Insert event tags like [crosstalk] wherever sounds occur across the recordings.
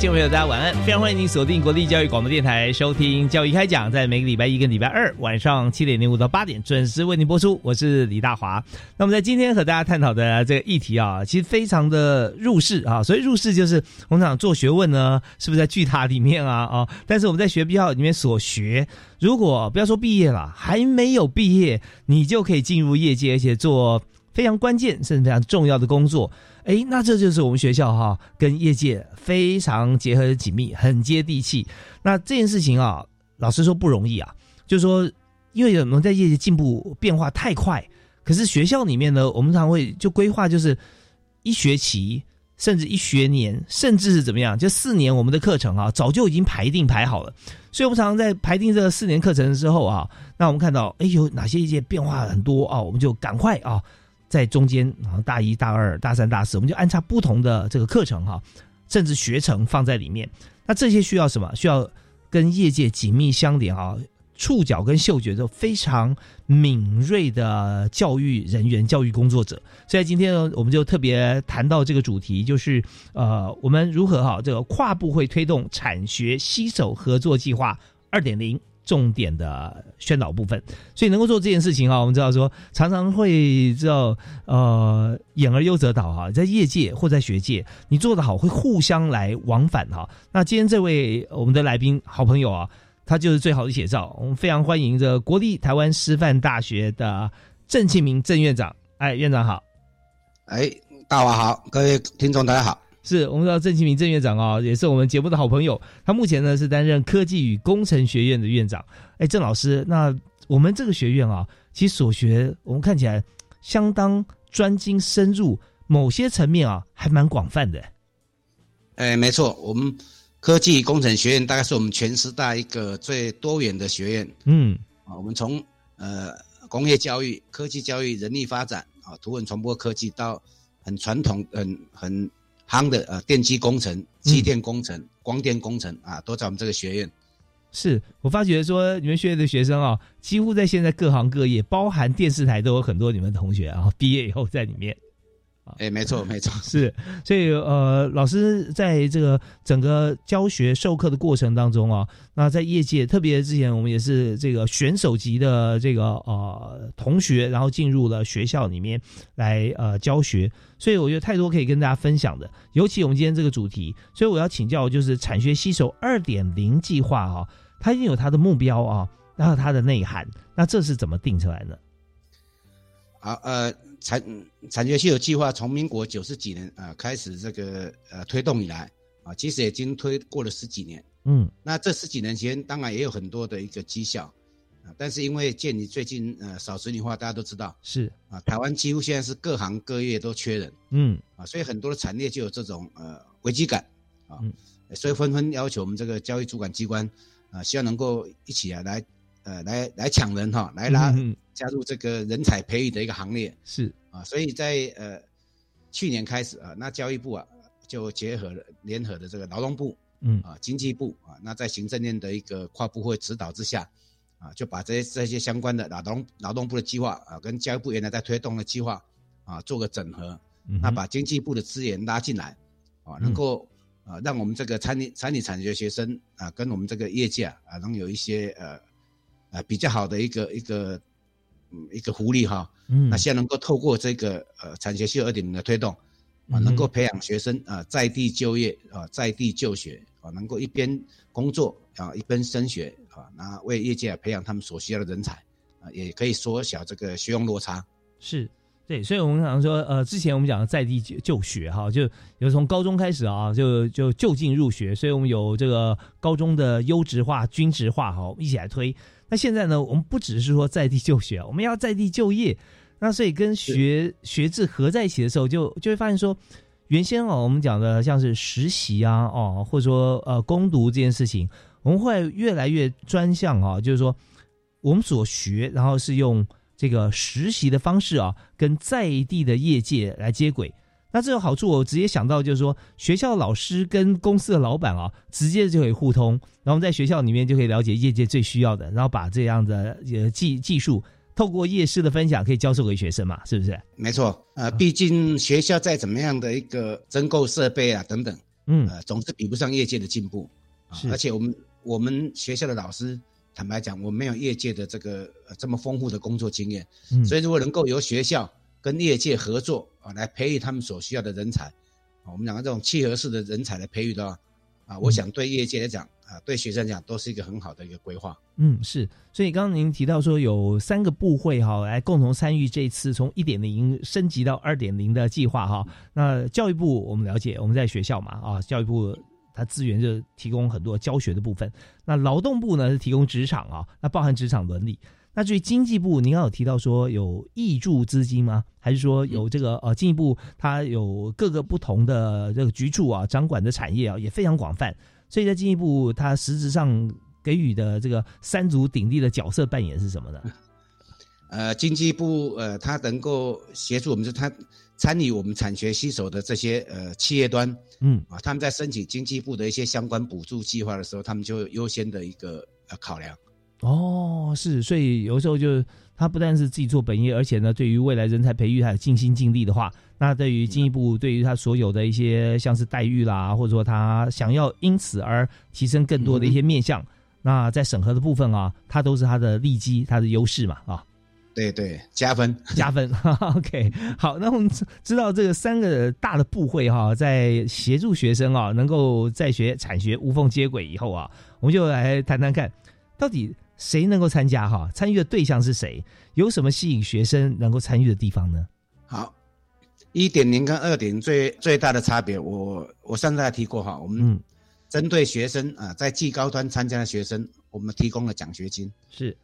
亲爱的听众朋友，大家晚安！非常欢迎您锁定国立教育广播电台，收听《教育开讲》，在每个礼拜一跟礼拜二晚上七点零五到八点准时为您播出。我是李大华。那么在今天和大家探讨的这个议题啊，其实非常的入世啊。所以入世就是我们讲做学问呢，是不是在巨塔里面啊啊？但是我们在学必校里面所学，如果不要说毕业了，还没有毕业，你就可以进入业界，而且做非常关键甚至非常重要的工作。哎，那这就是我们学校哈，跟业界非常结合的紧密，很接地气。那这件事情啊，老实说不容易啊。就是说，因为我们在业界进步变化太快，可是学校里面呢，我们常会就规划就是一学期，甚至一学年，甚至是怎么样，就四年我们的课程啊，早就已经排定排好了。所以我们常常在排定这个四年课程之后啊，那我们看到哎有哪些一些变化很多啊，我们就赶快啊。在中间啊，大一、大二、大三、大四，我们就安插不同的这个课程哈，甚至学程放在里面。那这些需要什么？需要跟业界紧密相连啊，触角跟嗅觉都非常敏锐的教育人员、教育工作者。所以今天呢，我们就特别谈到这个主题，就是呃，我们如何哈这个跨部会推动产学携手合作计划二点零。重点的宣导部分，所以能够做这件事情啊，我们知道说常常会知道呃，演而优则导哈，在业界或在学界，你做得好会互相来往返哈。那今天这位我们的来宾好朋友啊，他就是最好的写照。我们非常欢迎这国立台湾师范大学的郑庆明郑院长。哎，院长好。哎，大华好，各位听众大家好。是我们知道郑其明郑院长啊，也是我们节目的好朋友。他目前呢是担任科技与工程学院的院长。哎，郑老师，那我们这个学院啊，其实所学我们看起来相当专精深入，某些层面啊还蛮广泛的。哎，没错，我们科技工程学院大概是我们全师大一个最多元的学院。嗯，啊，我们从呃工业教育、科技教育、人力发展啊、图文传播科技到很传统、很很。行的呃，电机工程、机电工程、光电工程啊，都在我们这个学院。是我发觉说，你们学院的学生啊，几乎在现在各行各业，包含电视台，都有很多你们同学啊，毕业以后在里面。哎，没错，[laughs] 没错，是，所以呃，老师在这个整个教学授课的过程当中啊，那在业界，特别之前我们也是这个选手级的这个呃同学，然后进入了学校里面来呃教学，所以我觉得太多可以跟大家分享的，尤其我们今天这个主题，所以我要请教就是产学携手二点零计划啊，它一定有它的目标啊，然后它的内涵，那这是怎么定出来呢？好，呃。产产学系有计划从民国九十几年啊开始这个呃推动以来啊，其实已经推过了十几年。嗯，那这十几年间当然也有很多的一个绩效啊，但是因为鉴于最近呃少子女化，大家都知道是啊，台湾几乎现在是各行各业都缺人。嗯，啊，所以很多的产业就有这种呃危机感啊，所以纷纷要求我们这个教育主管机关啊，希望能够一起啊来。呃，来来抢人哈，来拉加入这个人才培育的一个行列是。啊，所以在呃去年开始啊，那教育部啊就结合了联合的这个劳动部，嗯。啊经济部啊，那在行政院的一个跨部会指导之下啊，就把这些这些相关的劳动劳动部的计划啊，跟教育部原来在推动的计划啊做个整合，那把经济部的资源拉进来啊，能够啊让我们这个餐饮餐饮产业学生啊，跟我们这个业界啊，能有一些呃。啊，比较好的一个一个一个福利哈。嗯，那希望能够透过这个呃产学系二点零的推动，啊，能够培养学生啊在地就业啊在地就学啊，能够一边工作啊一边升学啊，那为业界培养他们所需要的人才啊，也可以缩小这个学用落差。是。对，所以我们想说，呃，之前我们讲的在地就学哈，就有从高中开始啊，就就就近入学，所以我们有这个高中的优质化、均值化哈，一起来推。那现在呢，我们不只是说在地就学，我们要在地就业。那所以跟学学制合在一起的时候，就就会发现说，原先哦，我们讲的像是实习啊，哦，或者说呃攻读这件事情，我们会越来越专项啊，就是说我们所学，然后是用。这个实习的方式啊，跟在地的业界来接轨，那这个好处我直接想到就是说，学校老师跟公司的老板啊，直接就可以互通，然后在学校里面就可以了解业界最需要的，然后把这样的呃技技术透过夜市的分享，可以教授给学生嘛，是不是？没错，呃，毕竟学校再怎么样的一个增购设备啊等等，嗯，呃，总是比不上业界的进步，而且我们我们学校的老师。坦白讲，我没有业界的这个这么丰富的工作经验，所以如果能够由学校跟业界合作啊，来培育他们所需要的人才，啊，我们讲的这种契合式的人才来培育的话，啊，我想对业界来讲啊，对学生讲都是一个很好的一个规划。嗯，是。所以刚刚您提到说有三个部会哈，来共同参与这次从一点零升级到二点零的计划哈。那教育部我们了解，我们在学校嘛啊，教育部。它资源就提供很多教学的部分，那劳动部呢是提供职场啊，那包含职场伦理。那至于经济部，您刚有提到说有挹注资金吗？还是说有这个呃进一步它有各个不同的这个局处啊掌管的产业啊也非常广泛，所以在进一步它实质上给予的这个三足鼎立的角色扮演是什么呢？[laughs] 呃，经济部呃它能够协助我们，就它。参与我们产学携手的这些呃企业端，嗯啊，他们在申请经济部的一些相关补助计划的时候，他们就优先的一个呃考量。哦，是，所以有时候就他不但是自己做本业，而且呢，对于未来人才培育还有尽心尽力的话，那对于进一步对于他所有的一些像是待遇啦，或者说他想要因此而提升更多的一些面向，那在审核的部分啊，他都是他的利基，他的优势嘛啊。对对，加分加分。[laughs] OK，好，那我们知道这个三个大的部会哈，在协助学生啊，能够在学产学无缝接轨以后啊，我们就来谈谈看，到底谁能够参加哈？参与的对象是谁？有什么吸引学生能够参与的地方呢？好，一点零跟二点最最大的差别，我我上次还提过哈，我们针对学生啊，在技高端参加的学生，我们提供了奖学金。是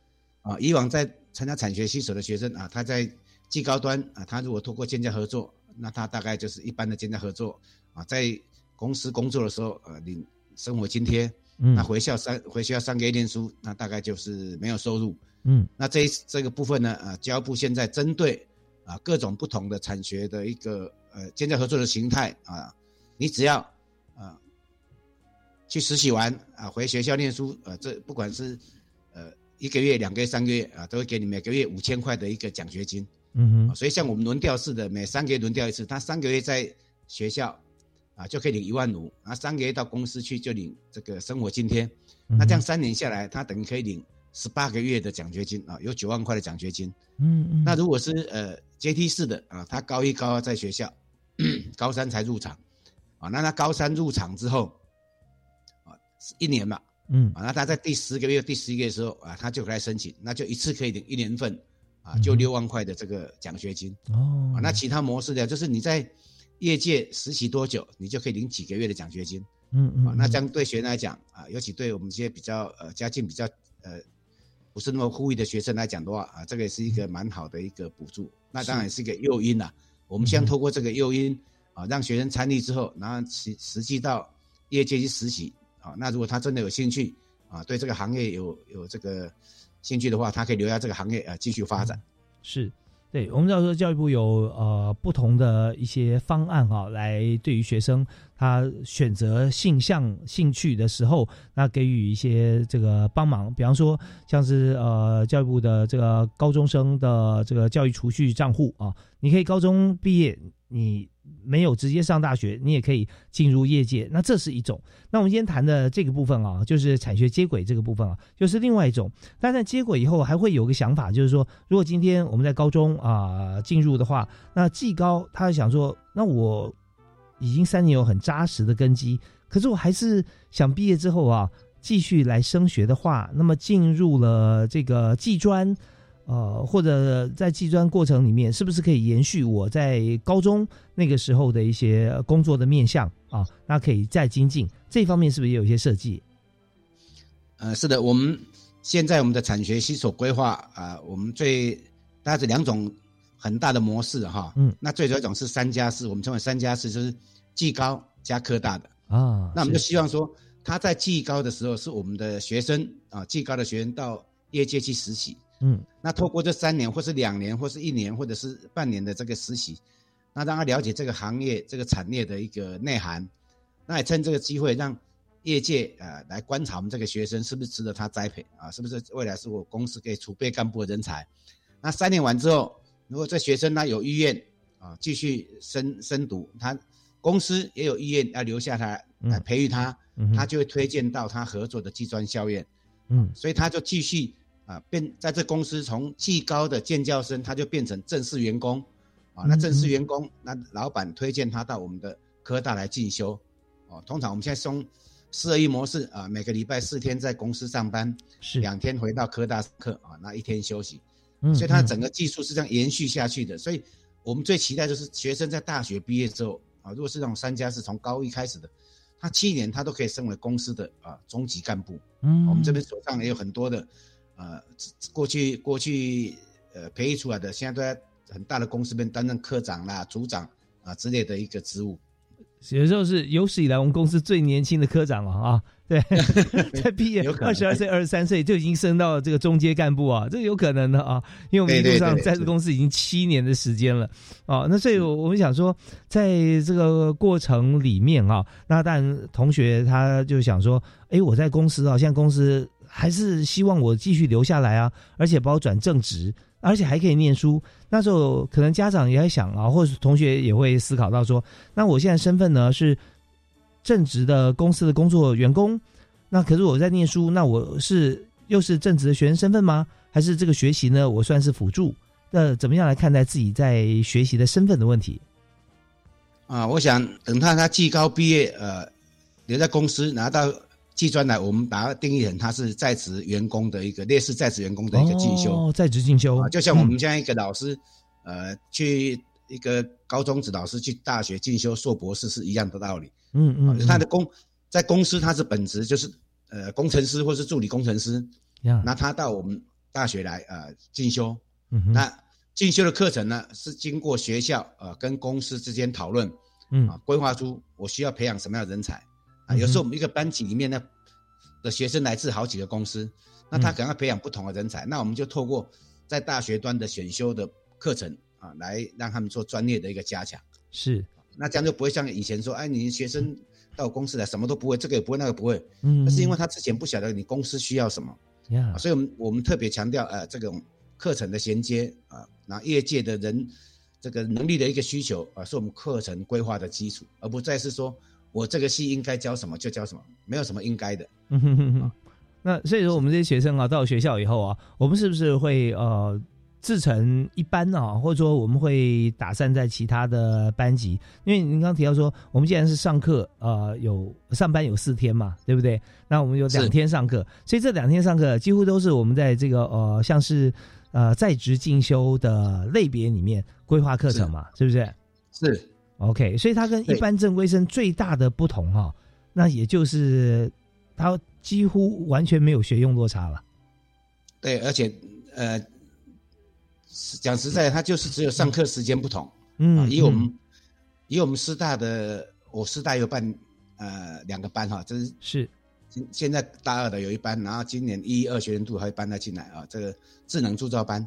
啊，以往在参加产学新手的学生啊，他在技高端啊，他如果通过建家合作，那他大概就是一般的建家合作啊，在公司工作的时候呃领生活津贴，那回校三回学校三个月念书，那大概就是没有收入。嗯，那这这个部分呢，啊，教育部现在针对啊各种不同的产学的一个呃建教合作的形态啊，你只要啊去实习完啊回学校念书，呃，这不管是呃。一个月、两个月、三个月啊，都会给你每个月五千块的一个奖学金。嗯哼，所以像我们轮调式的，每三个月轮调一次，他三个月在学校啊就可以领一万五，啊三个月到公司去就领这个生活津贴。那这样三年下来，他等于可以领十八个月的奖学金啊，有九万块的奖学金。嗯嗯。那如果是呃阶梯式的啊，他高一高二在学校，[clears throat] 高三才入场啊，那他高三入场之后啊，一年嘛。嗯啊，那他在第十个月、第十一个月的时候啊，他就来申请，那就一次可以领一年份，啊，就六万块的这个奖学金。哦，啊，那其他模式的，就是你在业界实习多久，你就可以领几个月的奖学金。嗯嗯，啊，那这样对学生来讲啊，尤其对我们这些比较呃家境比较呃不是那么富裕的学生来讲的话啊，这个也是一个蛮好的一个补助。那当然是一个诱因啊。我们先透过这个诱因啊，让学生参与之后，然后实实际到业界去实习。啊，那如果他真的有兴趣啊，对这个行业有有这个兴趣的话，他可以留下这个行业啊，继续发展。是，对，我们知道说教育部有呃不同的一些方案哈，来对于学生他选择性向兴趣的时候，那给予一些这个帮忙。比方说，像是呃教育部的这个高中生的这个教育储蓄账户啊，你可以高中毕业，你没有直接上大学，你也可以进入业界。那这是一种。那我们今天谈的这个部分啊，就是产学接轨这个部分啊，就是另外一种。但在接轨以后，还会有个想法，就是说，如果今天我们在高中啊进入的话，那技高他想说，那我已经三年有很扎实的根基，可是我还是想毕业之后啊继续来升学的话，那么进入了这个技专。呃，或者在技专过程里面，是不是可以延续我在高中那个时候的一些工作的面向啊？那可以再精进这方面，是不是也有一些设计？呃，是的，我们现在我们的产学系所规划啊，我们最大概是两种很大的模式哈。嗯，那最主要一种是三加四，我们称为三加四，就是技高加科大的啊。那我们就希望说，他在技高的时候是我们的学生啊，技高的学生到业界去实习。嗯，那透过这三年，或是两年，或是一年，或者是半年的这个实习，那让他了解这个行业、这个产业的一个内涵，那也趁这个机会让业界呃来观察我们这个学生是不是值得他栽培啊，是不是未来是我公司可以储备干部的人才。那三年完之后，如果这学生他有意愿啊继续深深读，他公司也有意愿要留下他来培育他，他就会推荐到他合作的技专校院，嗯，所以他就继续。啊，变在这公司从技高的建教生，他就变成正式员工，啊，那正式员工，那老板推荐他到我们的科大来进修，哦，通常我们现在送四二一模式啊，每个礼拜四天在公司上班，是。两天回到科大课啊，那一天休息，嗯所以他整个技术是这样延续下去的，所以我们最期待就是学生在大学毕业之后啊，如果是那种三家是从高一开始的，他七年他都可以升为公司的啊中级干部，嗯，我们这边手上也有很多的。呃，过去过去呃培育出来的，现在都在很大的公司边担任科长啦、组长啊之类的一个职务。有时候是有史以来我们公司最年轻的科长了啊！对，[laughs] 在毕业二十二岁、二十三岁就已经升到这个中阶干部啊，这有可能的啊！因为我们一路上在这公司已经七年的时间了啊。那所以我们想说，在这个过程里面啊，那但同学他就想说，哎，我在公司啊，现在公司。还是希望我继续留下来啊，而且把我转正职，而且还可以念书。那时候可能家长也在想啊，或者同学也会思考到说，那我现在身份呢是正职的公司的工作员工，那可是我在念书，那我是又是正职的学生身份吗？还是这个学习呢？我算是辅助？那怎么样来看待自己在学习的身份的问题？啊，我想等他他技高毕业，呃，留在公司拿到。技专呢，我们把它定义成他是在职员工的一个类似在职员工的一个进修，哦，在职进修。啊，就像我们这样一个老师，呃，去一个高中职老师去大学进修硕博士是一样的道理。嗯嗯，他的工在公司他是本职就是呃工程师或是助理工程师，那他到我们大学来呃进修，嗯那进修的课程呢是经过学校呃跟公司之间讨论，嗯。啊规划出我需要培养什么样的人才。啊，有时候我们一个班级里面呢的学生来自好几个公司，那他可能要培养不同的人才，那我们就透过在大学端的选修的课程啊，来让他们做专业的一个加强。是，那这样就不会像以前说，哎，你学生到公司来什么都不会，这个也不会，那个不会。嗯。那是因为他之前不晓得你公司需要什么。呀。所以我们我们特别强调呃这种课程的衔接啊，那业界的人这个能力的一个需求啊，是我们课程规划的基础，而不再是说。我这个系应该教什么就教什么，没有什么应该的。那所以说，我们这些学生啊，到学校以后啊，我们是不是会呃自成一班啊，或者说我们会打散在其他的班级？因为您刚提到说，我们既然是上课，呃，有上班有四天嘛，对不对？那我们有两天上课，所以这两天上课几乎都是我们在这个呃，像是呃在职进修的类别里面规划课程嘛，是不是？是。OK，所以它跟一般正规生最大的不同哈，那也就是它几乎完全没有学用落差了。对，而且呃，讲实在，它就是只有上课时间不同。嗯，以我们以我们师大的，我师大有办呃两个班哈，这是是现现在大二的有一班，然后今年一二学年度还会搬他进来啊，这个智能铸造班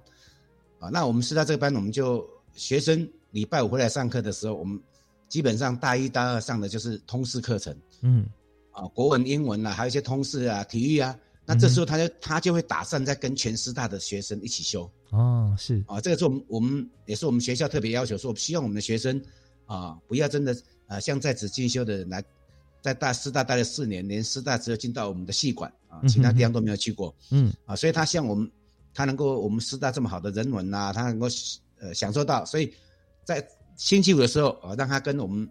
啊，那我们师大这个班，我们就学生。礼拜五回来上课的时候，我们基本上大一、大二上的就是通识课程，嗯，啊，国文、英文啊，还有一些通识啊、体育啊。那这时候他就他就会打算在跟全师大的学生一起修。哦，是。啊，这个是我们我们也是我们学校特别要求说，希望我们的学生啊，不要真的啊，像在职进修的人来，在大师大待了四年，连师大只有进到我们的系馆啊，其他地方都没有去过，嗯，啊，所以他像我们，他能够我们师大这么好的人文呐，他能够呃享受到，所以在星期五的时候啊，让他跟我们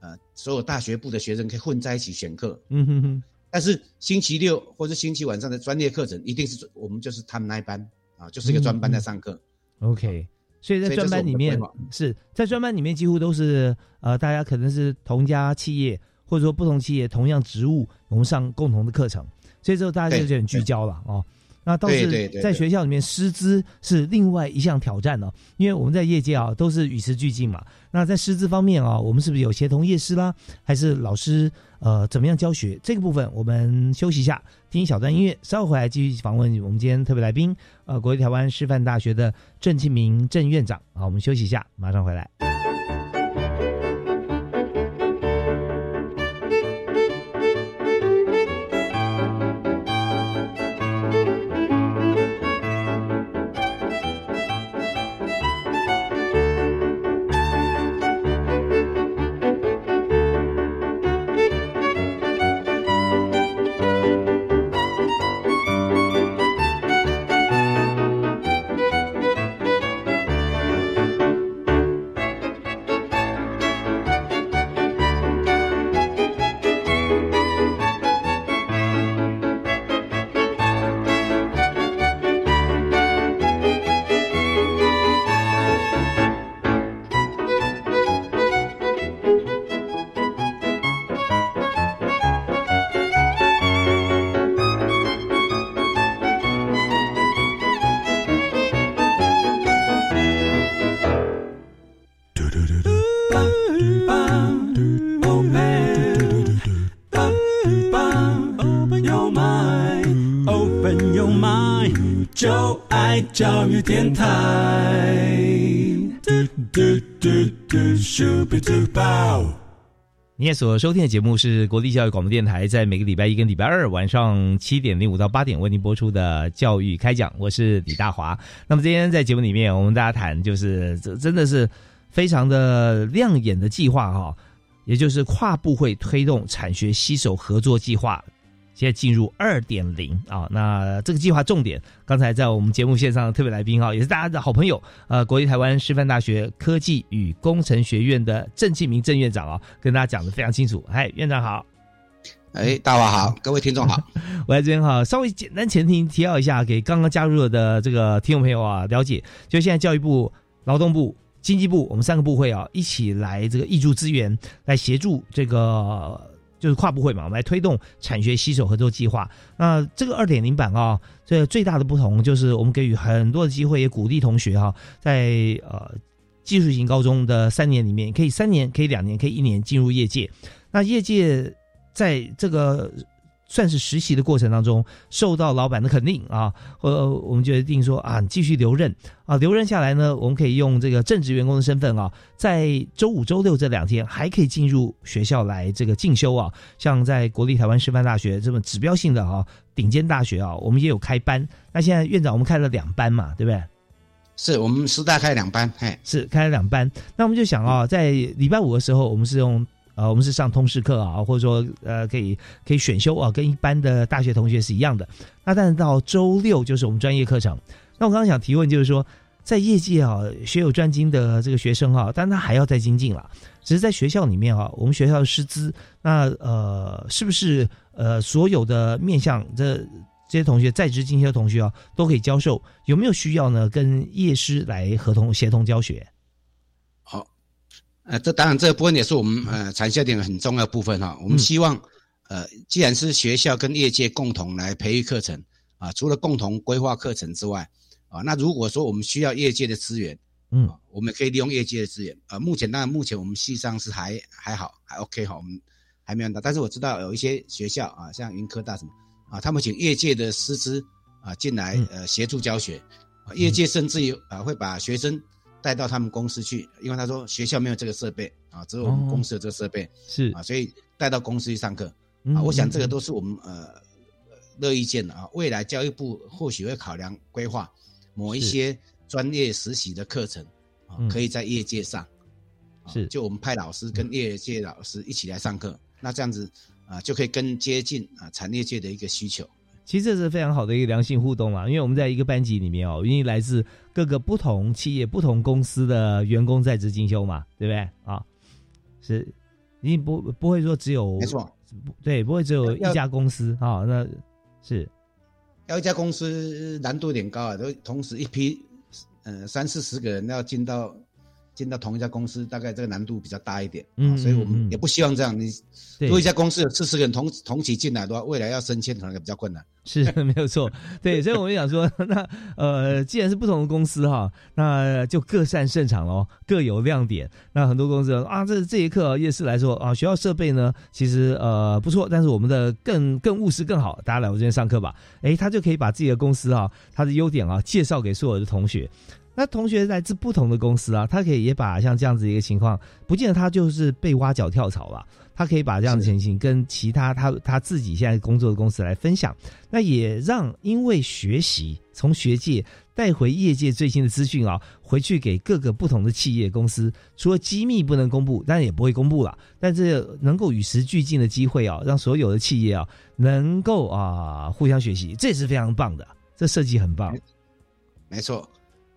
呃所有大学部的学生可以混在一起选课，嗯哼哼。但是星期六或者星期晚上的专业课程，一定是我们就是他们那一班啊，就是一个专班在上课。OK，所以在专班里面是在专班里面几乎都是呃，大家可能是同家企业或者说不同企业同样职务，我们上共同的课程，所以之后大家就很聚焦了哦。那倒是在学校里面师资是另外一项挑战呢，因为我们在业界啊都是与时俱进嘛。那在师资方面啊，我们是不是有协同业师啦，还是老师呃怎么样教学？这个部分我们休息一下，听一小段音乐，稍后回来继续访问我们今天特别来宾，呃，国立台湾师范大学的郑庆明郑院长。好，我们休息一下，马上回来。教育电台。你也所收听的节目是国立教育广播电台，在每个礼拜一跟礼拜二晚上七点零五到八点为您播出的教育开讲，我是李大华。那么今天在节目里面，我们大家谈就是这真的是非常的亮眼的计划哈，也就是跨部会推动产学携手合作计划。现在进入二点零啊，那这个计划重点，刚才在我们节目线上的特别来宾哈，也是大家的好朋友，呃，国立台湾师范大学科技与工程学院的郑庆明郑院长啊，跟大家讲的非常清楚。嗨，院长好，哎，大华好，各位听众好，[laughs] 我在这边哈，稍微简单前提提要一下，给刚刚加入的这个听众朋友啊了解，就现在教育部、劳动部、经济部，我们三个部会啊一起来这个挹注资源，来协助这个。就是跨部会嘛，我们来推动产学携手合作计划。那这个二点零版啊，这最大的不同就是我们给予很多的机会，也鼓励同学哈，在呃技术型高中的三年里面，可以三年，可以两年，可以一年进入业界。那业界在这个。算是实习的过程当中受到老板的肯定啊，呃，我们决定说啊，继续留任啊，留任下来呢，我们可以用这个正职员工的身份啊，在周五、周六这两天还可以进入学校来这个进修啊，像在国立台湾师范大学这么指标性的啊顶尖大学啊，我们也有开班。那现在院长，我们开了两班嘛，对不对？是我们师大开两班，哎，是开了两班。那我们就想啊，在礼拜五的时候，我们是用。呃，我们是上通识课啊，或者说呃，可以可以选修啊，跟一般的大学同学是一样的。那但是到周六就是我们专业课程。那我刚刚想提问就是说，在业界啊，学有专精的这个学生啊，但他还要再精进了。只是在学校里面啊，我们学校的师资，那呃，是不是呃，所有的面向这这些同学在职进修的同学啊，都可以教授？有没有需要呢？跟业师来合同协同教学？呃，这当然这个部分也是我们呃产销点很重要部分哈。我们希望，呃，既然是学校跟业界共同来培育课程啊，除了共同规划课程之外，啊，那如果说我们需要业界的资源，嗯，我们可以利用业界的资源。呃，目前当然目前我们系上是还还好，还 OK 哈，我们还没有到。但是我知道有一些学校啊，像云科大什么啊，他们请业界的师资啊进来呃协助教学，业界甚至于啊会把学生。带到他们公司去，因为他说学校没有这个设备啊，只有我们公司有这个设备，是啊，所以带到公司去上课啊。我想这个都是我们呃乐意见的啊。未来教育部或许会考量规划某一些专业实习的课程啊，可以在业界上是，就我们派老师跟业界老师一起来上课，那这样子啊就可以更接近啊产业界的一个需求。其实这是非常好的一个良性互动嘛，因为我们在一个班级里面哦，因为来自各个不同企业、不同公司的员工在职进修嘛，对不对啊？是，你不不会说只有没错，对，不会只有一家公司啊，那是。要一家公司难度有点高啊，都同时一批，呃，三四十个人要进到进到同一家公司，大概这个难度比较大一点，嗯，所以我们也不希望这样。你如果一家公司有四十个人同同期进来的话，未来要升迁可能比较困难。是 [laughs] 没有错，对，所以我们想说，[laughs] 那呃，既然是不同的公司哈，那就各擅胜场喽，各有亮点。那很多公司啊，这这一课夜市来说啊，学校设备呢其实呃不错，但是我们的更更务实更好，大家来我这边上课吧。哎，他就可以把自己的公司啊，他的优点啊介绍给所有的同学。那同学来自不同的公司啊，他可以也把像这样子一个情况，不见得他就是被挖角跳槽了。他可以把这样的情形跟其他他他自己现在工作的公司来分享，那也让因为学习从学界带回业界最新的资讯啊，回去给各个不同的企业公司，除了机密不能公布，当然也不会公布了，但是能够与时俱进的机会啊，让所有的企业啊能够啊互相学习，这也是非常棒的，这设计很棒。没错，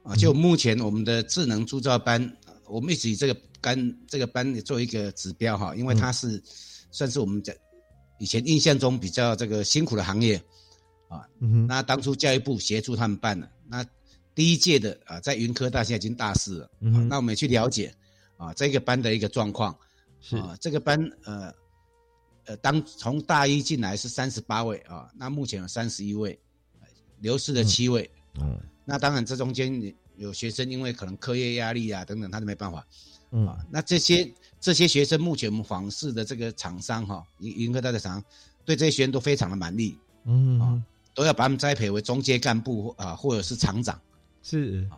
啊，就目前我们的智能铸造班，我们一直以这个。干这个班做一个指标哈，因为它是算是我们在以前印象中比较这个辛苦的行业啊。那当初教育部协助他们办的，那第一届的啊，在云科大现在已经大四了。那我们也去了解啊，这个班的一个状况是啊，这个班呃呃，当从大一进来是三十八位啊，那目前有三十一位，流失了七位。嗯，那当然这中间有学生因为可能课业压力啊等等，他都没办法。嗯。啊，那这些这些学生目前我们访视的这个厂商哈，云云科大的厂商，对这些学生都非常的满意，嗯。啊，都要把他们栽培为中阶干部啊，或者是厂长，是。啊，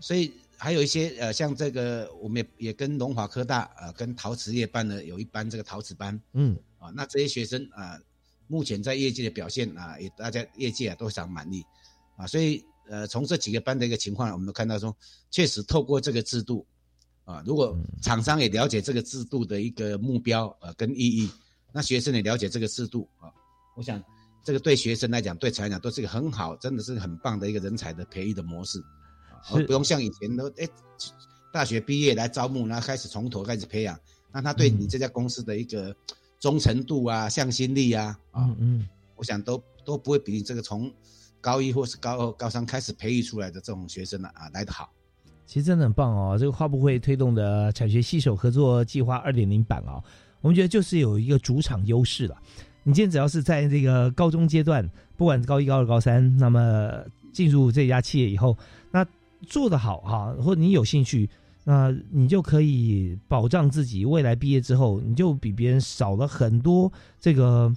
所以还有一些呃，像这个我们也也跟龙华科大呃，跟陶瓷业办的有一班这个陶瓷班，嗯。啊，那这些学生啊，目前在业界的表现啊，也大家业界啊都非常满意，啊，所以呃，从这几个班的一个情况，我们都看到说，确实透过这个制度。啊，如果厂商也了解这个制度的一个目标呃跟意义，那学生也了解这个制度啊，我想这个对学生来讲，对厂来讲都是一个很好，真的是很棒的一个人才的培育的模式，而不用像以前都哎，大学毕业来招募，然后开始从头开始培养，那他对你这家公司的一个忠诚度啊、向心力啊，啊嗯，我想都都不会比你这个从高一或是高二、高三开始培育出来的这种学生呢啊来得好。其实真的很棒哦！这个花布会推动的产学携手合作计划二点零版啊，我们觉得就是有一个主场优势了。你今天只要是在这个高中阶段，不管高一、高二、高三，那么进入这家企业以后，那做得好哈，或你有兴趣，那你就可以保障自己未来毕业之后，你就比别人少了很多这个。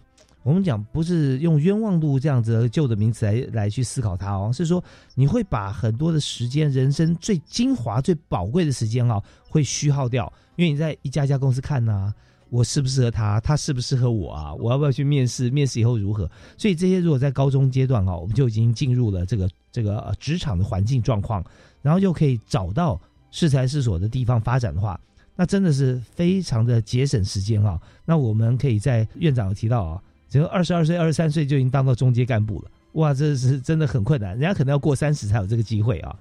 我们讲不是用冤枉路这样子的旧的名词来来去思考它哦，是说你会把很多的时间，人生最精华、最宝贵的时间啊，会虚耗掉。因为你在一家家公司看呐，我适不适合他，他适不适合我啊？我要不要去面试？面试以后如何？所以这些如果在高中阶段啊，我们就已经进入了这个这个职场的环境状况，然后就可以找到适才适所的地方发展的话，那真的是非常的节省时间啊。那我们可以在院长提到啊。只有二十二岁、二十三岁就已经当到中阶干部了，哇，这是真的很困难，人家可能要过三十才有这个机会啊。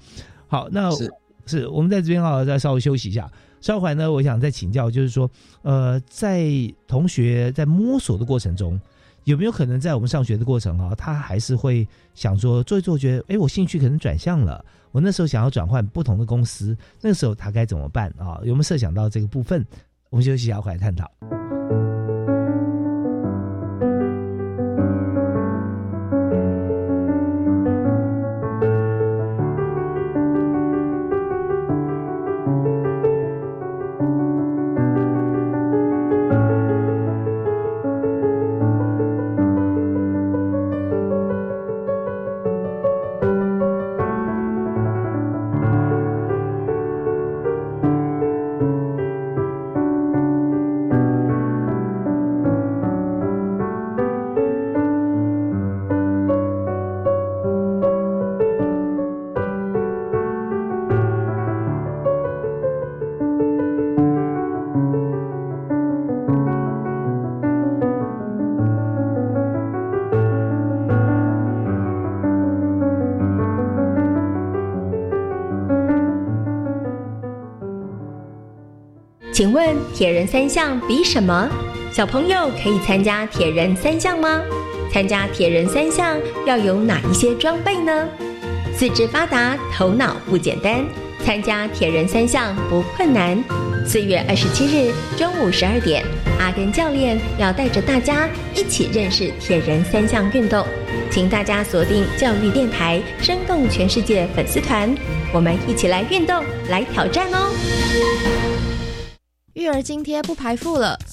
好，那是是我们在这边啊，再稍微休息一下。稍后呢，我想再请教，就是说，呃，在同学在摸索的过程中，有没有可能在我们上学的过程啊，他还是会想说做一做，觉得哎，我兴趣可能转向了，我那时候想要转换不同的公司，那个时候他该怎么办啊？有没有设想到这个部分？我们休息一下，回来探讨。请问铁人三项比什么？小朋友可以参加铁人三项吗？参加铁人三项要有哪一些装备呢？四肢发达，头脑不简单。参加铁人三项不困难。四月二十七日中午十二点，阿根教练要带着大家一起认识铁人三项运动，请大家锁定教育电台“生动全世界”粉丝团，我们一起来运动，来挑战哦。而津贴不排付了。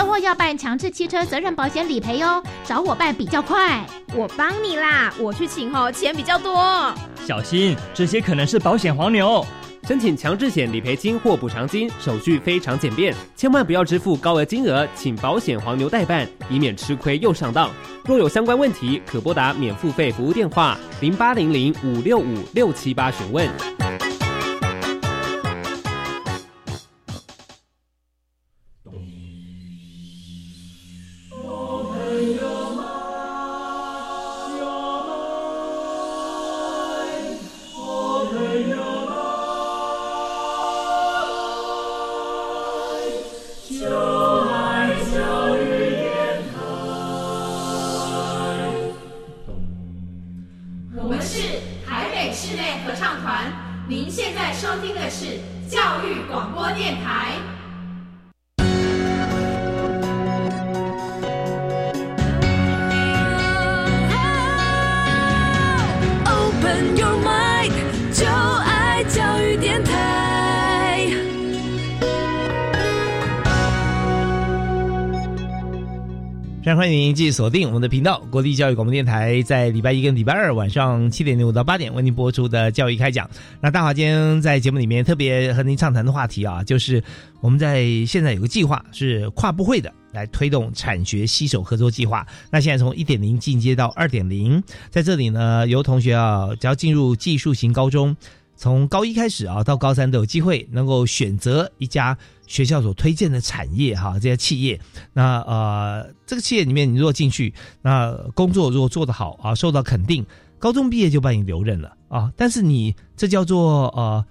车祸要办强制汽车责任保险理赔哦，找我办比较快。我帮你啦，我去请哦，钱比较多。小心，这些可能是保险黄牛。申请强制险理赔金或补偿金手续非常简便，千万不要支付高额金额，请保险黄牛代办，以免吃亏又上当。若有相关问题，可拨打免付费服务电话零八零零五六五六七八询问。锁定我们的频道——国立教育广播电台，在礼拜一跟礼拜二晚上七点零五到八点为您播出的教育开讲。那大华今天在节目里面特别和您畅谈的话题啊，就是我们在现在有个计划是跨部会的来推动产学携手合作计划。那现在从一点零进阶到二点零，在这里呢，由同学啊，只要进入技术型高中，从高一开始啊到高三都有机会能够选择一家。学校所推荐的产业哈，这些企业，那呃，这个企业里面你如果进去，那工作如果做得好啊，受到肯定，高中毕业就把你留任了啊。但是你这叫做呃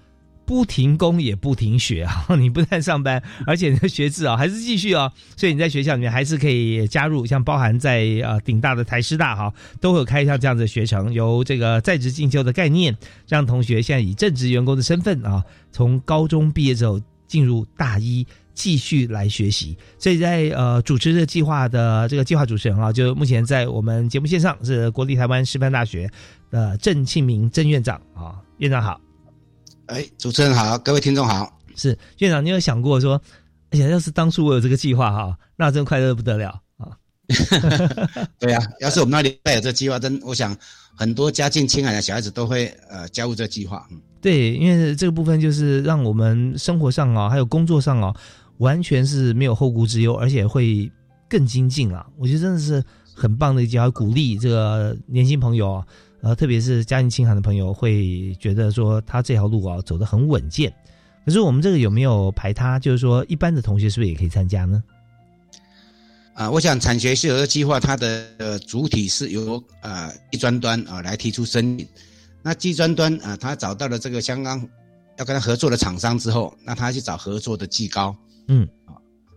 不停工也不停学啊，[laughs] 你不但上班，而且你的学制啊还是继续啊，所以你在学校里面还是可以加入，像包含在呃顶大的台师大哈，都会有开像这样的学程，由这个在职进修的概念，让同学现在以正职员工的身份啊，从高中毕业之后。进入大一继续来学习，所以在呃主持这计划的这个计划主持人啊，就目前在我们节目线上是国立台湾师范大学的郑庆明郑院长啊，院长好，哎，主持人好，各位听众好，是院长，你有想过说，哎呀，要是当初我有这个计划哈，那真快乐不得了啊，[laughs] 对啊，要是我们那里带有这计划，真我想很多家境清寒的小孩子都会呃加入这计划，嗯。对，因为这个部分就是让我们生活上啊，还有工作上啊，完全是没有后顾之忧，而且会更精进啊。我觉得真的是很棒的一句鼓励这个年轻朋友啊，呃，特别是家境清寒的朋友，会觉得说他这条路啊走得很稳健。可是我们这个有没有排他？就是说，一般的同学是不是也可以参加呢？啊，我想产学是有个计划，它的主体是由呃一专端啊来提出申请。那技专端啊，他找到了这个香港要跟他合作的厂商之后，那他去找合作的技高，嗯，啊，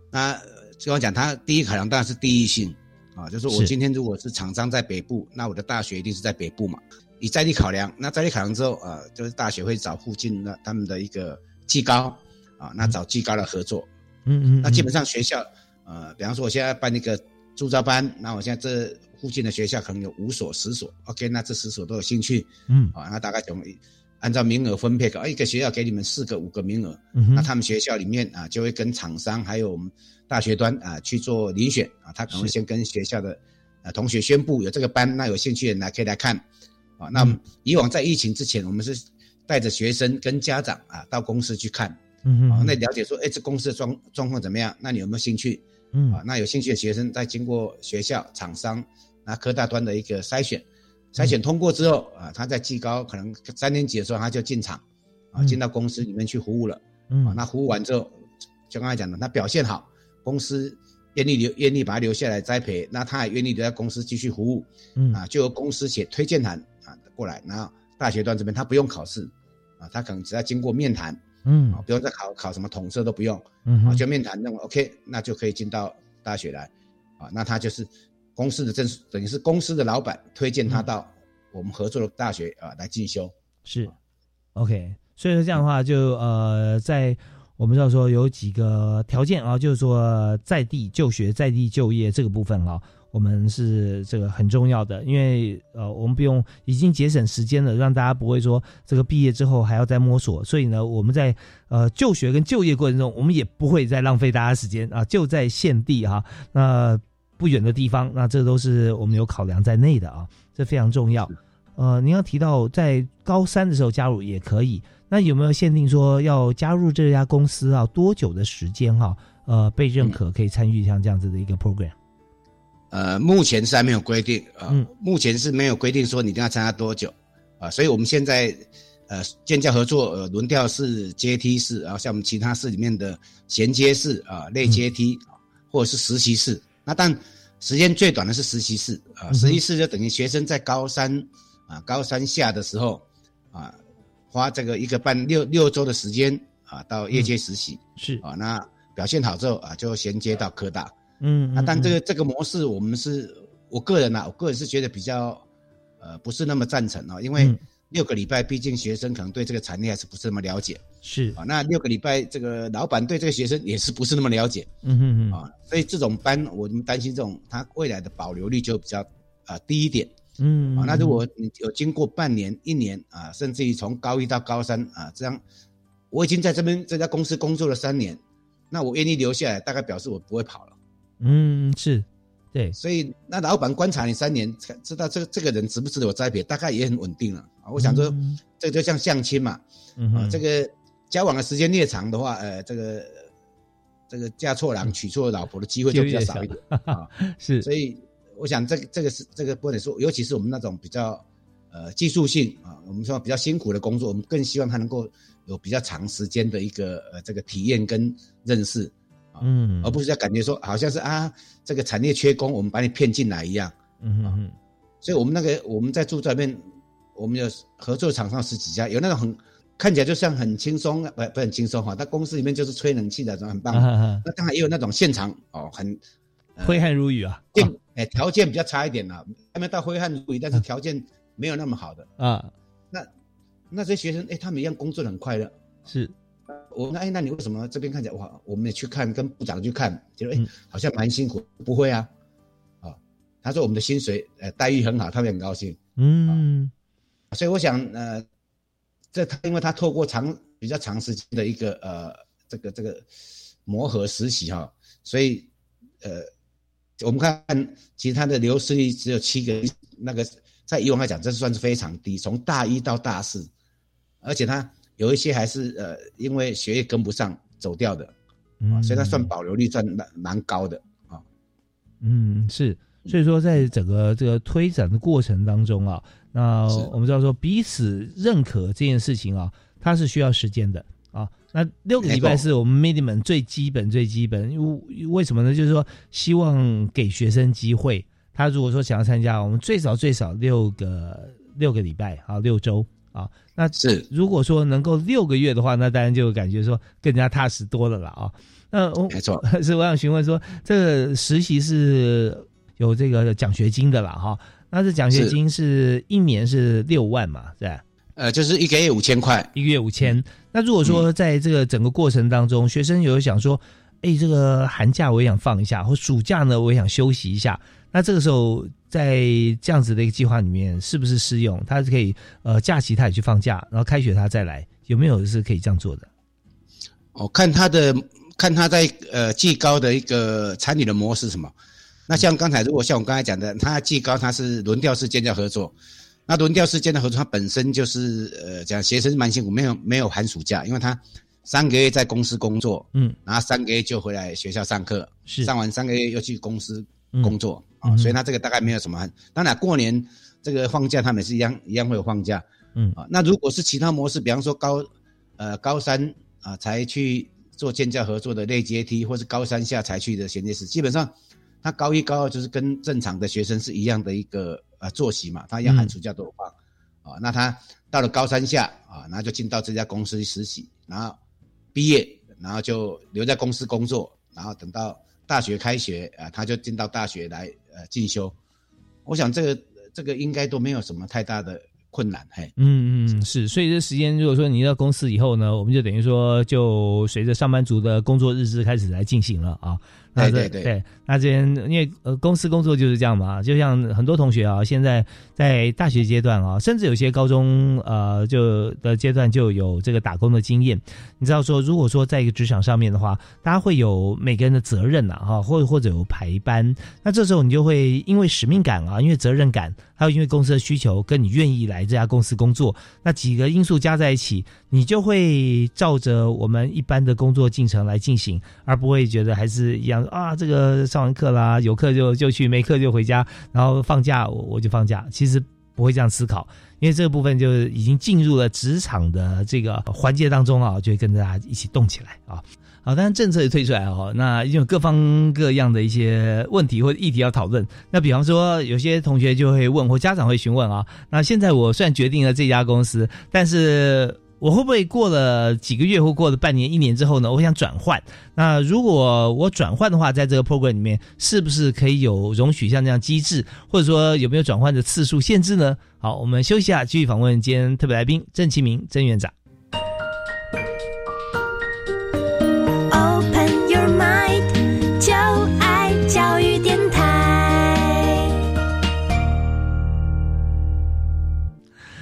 那就我讲，他第一考量当然是第一性，啊，就是我今天如果是厂商在北部，那我的大学一定是在北部嘛。以在地考量，那在地考量之后啊，就是大学会找附近的他们的一个技高，啊，那找技高的合作，嗯嗯，那基本上学校，呃，比方说我现在办一个助教班，那我现在这。附近的学校可能有五所、十所，OK，那这十所都有兴趣，嗯，啊，那大概从按照名额分配，个，一个学校给你们四个、五个名额，嗯，那他们学校里面啊，就会跟厂商还有我们大学端啊去做遴选啊，他可能先跟学校的啊同学宣布有这个班，那有兴趣的来可以来看，啊，那以往在疫情之前，我们是带着学生跟家长啊到公司去看，嗯啊，那了解说，哎，这公司的状状况怎么样？那你有没有兴趣？嗯啊，那有兴趣的学生再经过学校、厂商、那科大端的一个筛选，筛选通过之后啊，他在技高可能三年级的时候他就进场，啊，进到公司里面去服务了。嗯，啊，那服务完之后，就刚才讲的，他表现好，公司愿意留愿意把他留下来栽培，那他也愿意留在公司继续服务。嗯啊，就由公司写推荐函啊过来，然后大学段这边他不用考试，啊，他可能只要经过面谈。嗯，不用再考考什么统测都不用，嗯，啊，就面谈认为 OK，那就可以进到大学来，啊，那他就是公司的正等于是公司的老板推荐他到我们合作的大学啊来进修，是，OK，所以说这样的话就呃在我们知道说有几个条件啊，就是说在地就学、在地就业这个部分啊。我们是这个很重要的，因为呃，我们不用已经节省时间了，让大家不会说这个毕业之后还要再摸索。所以呢，我们在呃就学跟就业过程中，我们也不会再浪费大家时间啊，就在现地哈，那不远的地方，那这都是我们有考量在内的啊，这非常重要。呃，您要提到在高三的时候加入也可以，那有没有限定说要加入这家公司啊多久的时间哈？呃，被认可可以参与像这样子的一个 program。呃，目前是还没有规定啊，目前是没有规定说你一定要参加多久啊，所以我们现在呃建教合作呃轮调式阶梯式，然后像我们其他市里面的衔接式啊类阶梯，或者是实习室，那但时间最短的是实习室啊，实习室就等于学生在高三啊高三下的时候啊，花这个一个半六六周的时间啊到业界实习。是。啊，那表现好之后啊就衔接到科大。嗯，那但这个这个模式，我们是我个人呐，我个人是觉得比较，呃，不是那么赞成啊，因为六个礼拜，毕竟学生可能对这个产业还是不是那么了解，是。啊，那六个礼拜，这个老板对这个学生也是不是那么了解，嗯嗯嗯，啊，所以这种班，我们担心这种他未来的保留率就比较啊低一点，嗯，啊，那如果你有经过半年、一年啊，甚至于从高一到高三啊，这样，我已经在这边这家公司工作了三年，那我愿意留下来，大概表示我不会跑了。嗯，是，对，所以那老板观察你三年，才知道这个这个人值不值得我栽培，大概也很稳定了啊。我想说，嗯、这个就像相亲嘛，嗯、啊，这个交往的时间越长的话，呃，这个这个嫁错郎娶错老婆的机会就比较少一点啊。[laughs] 是，所以我想这个这个是这个不能说，尤其是我们那种比较呃技术性啊，我们说比较辛苦的工作，我们更希望他能够有比较长时间的一个呃这个体验跟认识。嗯，而不是在感觉说好像是啊，这个产业缺工，我们把你骗进来一样。嗯哼哼。所以我们那个我们在住这边，我们有合作厂商十几家，有那种很看起来就像很轻松，不不很轻松哈，但公司里面就是吹冷气的，很棒。啊、那当然也有那种现场哦，很挥汗如雨啊，条哎条件比较差一点啦，还没到挥汗如雨，但是条件没有那么好的啊。那那些学生哎，他们一样工作的很快乐。是。我那哎，那你为什么这边看起来哇？我们也去看，跟部长去看，觉得哎，好像蛮辛苦。不会啊，啊，他说我们的薪水呃待遇很好，他们很高兴。嗯，所以我想呃，这他因为他透过长比较长时间的一个呃这个这个磨合实习哈，所以呃我们看其实他的流失率只有七个，那个在以往来讲，这算是非常低，从大一到大四，而且他。有一些还是呃，因为学业跟不上走掉的，啊，所以它算保留率算蛮蛮高的啊。嗯，是，所以说在整个这个推展的过程当中啊，那我们知道说彼此认可这件事情啊，它是需要时间的啊。那六个礼拜是我们 minimum 最基本最基本，为为什么呢？就是说希望给学生机会，他如果说想要参加，我们最少最少六个六个礼拜啊，六周。啊，那是如果说能够六个月的话，那当然就感觉说更加踏实多了了啊。那我没错，[laughs] 是我想询问说，这个实习是有这个奖学金的了哈？那这奖学金是一年是六万嘛？是吧？呃，就是一个月五千块，一个月五千。那如果说在这个整个过程当中，学生有想说，哎，这个寒假我也想放一下，或暑假呢我也想休息一下，那这个时候。在这样子的一个计划里面，是不是适用？他是可以呃假期他也去放假，然后开学他再来，有没有是可以这样做的？哦，看他的看他在呃技高的一个参与的模式什么？那像刚才如果像我刚才讲的，他技高他是轮调式建教合作，那轮调式建教合作它本身就是呃讲学生蛮辛苦，没有没有寒暑假，因为他三个月在公司工作，嗯，然后三个月就回来学校上课，是上完三个月又去公司工作啊，所以他这个大概没有什么。当然过年这个放假他们是一样一样会有放假，嗯啊，那如果是其他模式，比方说高呃高三啊才去做建教合作的类阶梯，或是高三下才去的衔接式，基本上他高一高二就是跟正常的学生是一样的一个呃作息嘛，他一样寒暑假都有放。啊，那他到了高三下啊，然后就进到这家公司实习，然后毕业，然后就留在公司工作，然后等到大学开学啊，他就进到大学来呃进修。我想这个这个应该都没有什么太大的困难，嘿。嗯嗯是，所以这时间如果说你到公司以后呢，我们就等于说就随着上班族的工作日志开始来进行了啊。对对对对，那这边因为呃公司工作就是这样嘛，就像很多同学啊，现在在大学阶段啊，甚至有些高中呃就的阶段就有这个打工的经验。你知道说，如果说在一个职场上面的话，大家会有每个人的责任呐，哈，或或者有排班，那这时候你就会因为使命感啊，因为责任感，还有因为公司的需求，跟你愿意来这家公司工作，那几个因素加在一起，你就会照着我们一般的工作进程来进行，而不会觉得还是一样。啊，这个上完课啦，有课就就去，没课就回家，然后放假我我就放假。其实不会这样思考，因为这个部分就已经进入了职场的这个环节当中啊，就会跟着大家一起动起来啊。好，当然政策也推出来哦，那有各方各样的一些问题或者议题要讨论。那比方说，有些同学就会问，或家长会询问啊，那现在我虽然决定了这家公司，但是。我会不会过了几个月或过了半年、一年之后呢？我想转换。那如果我转换的话，在这个 program 里面，是不是可以有容许像这样机制，或者说有没有转换的次数限制呢？好，我们休息一下，继续访问今天特别来宾郑其明郑院长。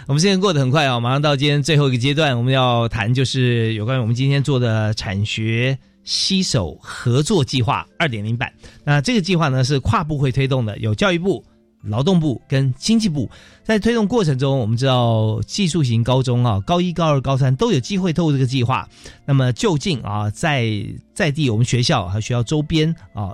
我们现在过得很快啊，马上到今天最后一个阶段，我们要谈就是有关于我们今天做的产学携手合作计划二点零版。那这个计划呢是跨部会推动的，有教育部、劳动部跟经济部在推动过程中，我们知道技术型高中啊，高一、高二、高三都有机会透过这个计划。那么就近啊，在在地我们学校和学校周边啊，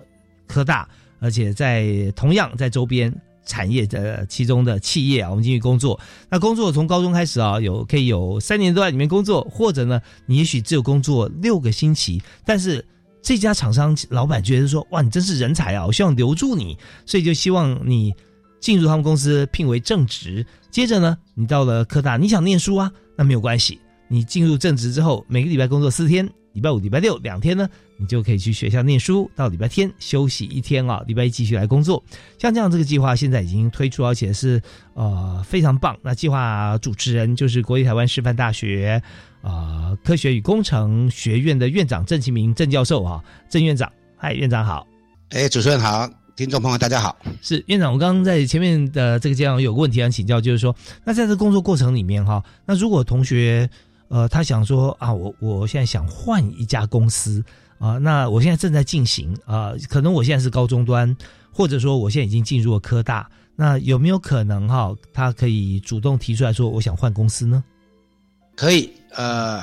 科大，而且在同样在周边。产业的其中的企业啊，我们进去工作。那工作从高中开始啊，有可以有三年都在里面工作，或者呢，你也许只有工作六个星期，但是这家厂商老板觉得说，哇，你真是人才啊，我希望留住你，所以就希望你进入他们公司聘为正职。接着呢，你到了科大，你想念书啊，那没有关系，你进入正职之后，每个礼拜工作四天。礼拜五、礼拜六两天呢，你就可以去学校念书。到礼拜天休息一天啊，礼拜一继续来工作。像这样这个计划现在已经推出，而且是呃非常棒。那计划主持人就是国立台湾师范大学啊科学与工程学院的院长郑其明郑教授啊，郑院长，嗨，院长好。哎，主持人好，听众朋友大家好。是院长，我刚刚在前面的这个阶段有个问题想请教，就是说，那在这工作过程里面哈，那如果同学。呃，他想说啊，我我现在想换一家公司啊，那我现在正在进行啊，可能我现在是高中端，或者说我现在已经进入了科大，那有没有可能哈，他可以主动提出来说我想换公司呢？可以，呃，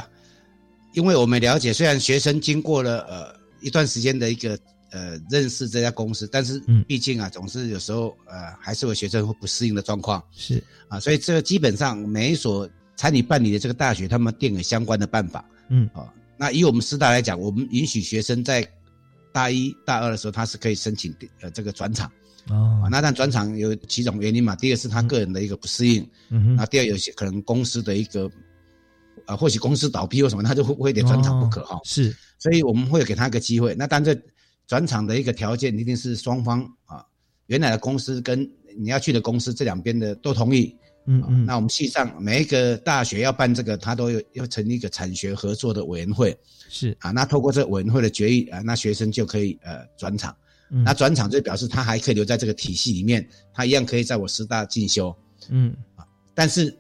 因为我们了解，虽然学生经过了呃一段时间的一个呃认识这家公司，但是毕竟啊，总是有时候呃还是有学生会不适应的状况，是啊，所以这基本上每一所。参与办理的这个大学，他们定了相关的办法。嗯，啊，那以我们师大来讲，我们允许学生在大一大二的时候，他是可以申请呃这个转场。哦，那但转场有几种原因嘛？第一个是他个人的一个不适应。嗯。那第二有些可能公司的一个，啊，或许公司倒闭或什么，他就会会得转场不可哈。是。所以我们会给他一个机会。那但这转场的一个条件一定是双方啊，原来的公司跟你要去的公司这两边的都同意。嗯嗯，那我们系上每一个大学要办这个，他都有要成立一个产学合作的委员会，是。啊，那透过这个委员会的决议啊，那学生就可以呃转场，那转场就表示他还可以留在这个体系里面，他一样可以在我师大进修，嗯。啊，但是